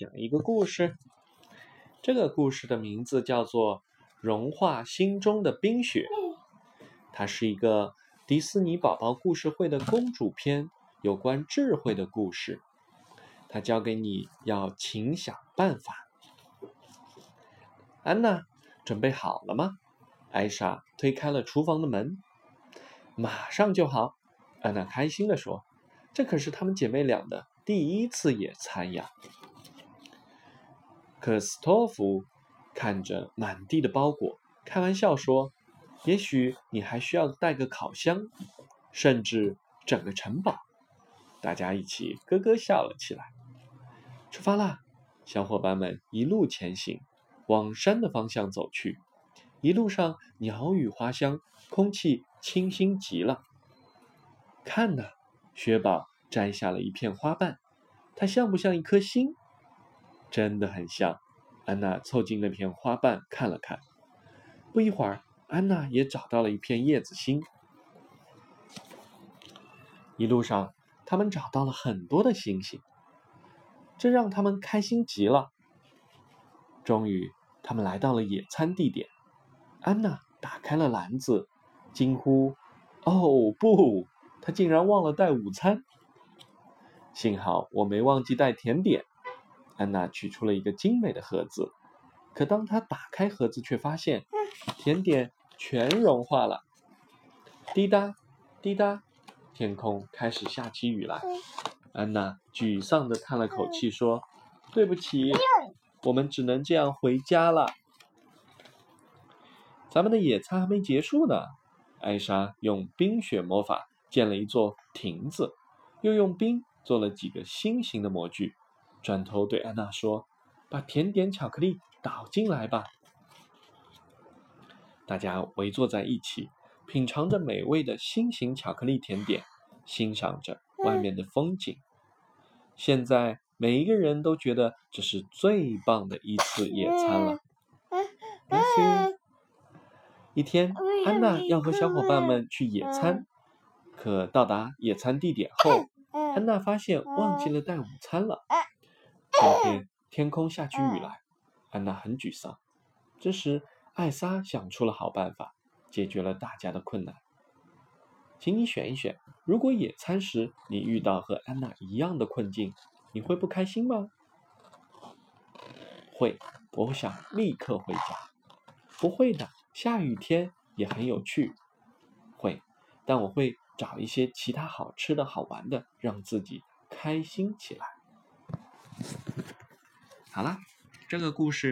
讲一个故事。这个故事的名字叫做《融化心中的冰雪》，它是一个迪士尼宝宝故事会的公主篇，有关智慧的故事。它教给你要勤想办法。安娜，准备好了吗？艾莎推开了厨房的门。马上就好，安娜开心地说：“这可是她们姐妹俩的第一次野餐呀。”可斯托夫看着满地的包裹，开玩笑说：“也许你还需要带个烤箱，甚至整个城堡。”大家一起咯咯笑了起来。出发啦！小伙伴们一路前行，往山的方向走去。一路上鸟语花香，空气清新极了。看呐，雪宝摘下了一片花瓣，它像不像一颗星？真的很像。安娜凑近那片花瓣看了看，不一会儿，安娜也找到了一片叶子心。一路上，他们找到了很多的星星，这让他们开心极了。终于，他们来到了野餐地点。安娜打开了篮子，惊呼：“哦，不！她竟然忘了带午餐。幸好我没忘记带甜点。”安娜取出了一个精美的盒子，可当她打开盒子，却发现甜点全融化了。滴答，滴答，天空开始下起雨来。安娜沮丧地叹了口气，说：“对不起，我们只能这样回家了。”咱们的野餐还没结束呢。艾莎用冰雪魔法建了一座亭子，又用冰做了几个心形的模具。转头对安娜说：“把甜点巧克力倒进来吧。”大家围坐在一起，品尝着美味的心形巧克力甜点，欣赏着外面的风景。现在每一个人都觉得这是最棒的一次野餐了。一天，安娜要和小伙伴们去野餐，可到达野餐地点后，安娜发现忘记了带午餐了。今天天空下起雨来，安娜很沮丧。这时，艾莎想出了好办法，解决了大家的困难。请你选一选，如果野餐时你遇到和安娜一样的困境，你会不开心吗？会，我想立刻回家。不会的。下雨天也很有趣，会，但我会找一些其他好吃的好玩的，让自己开心起来。好了，这个故事。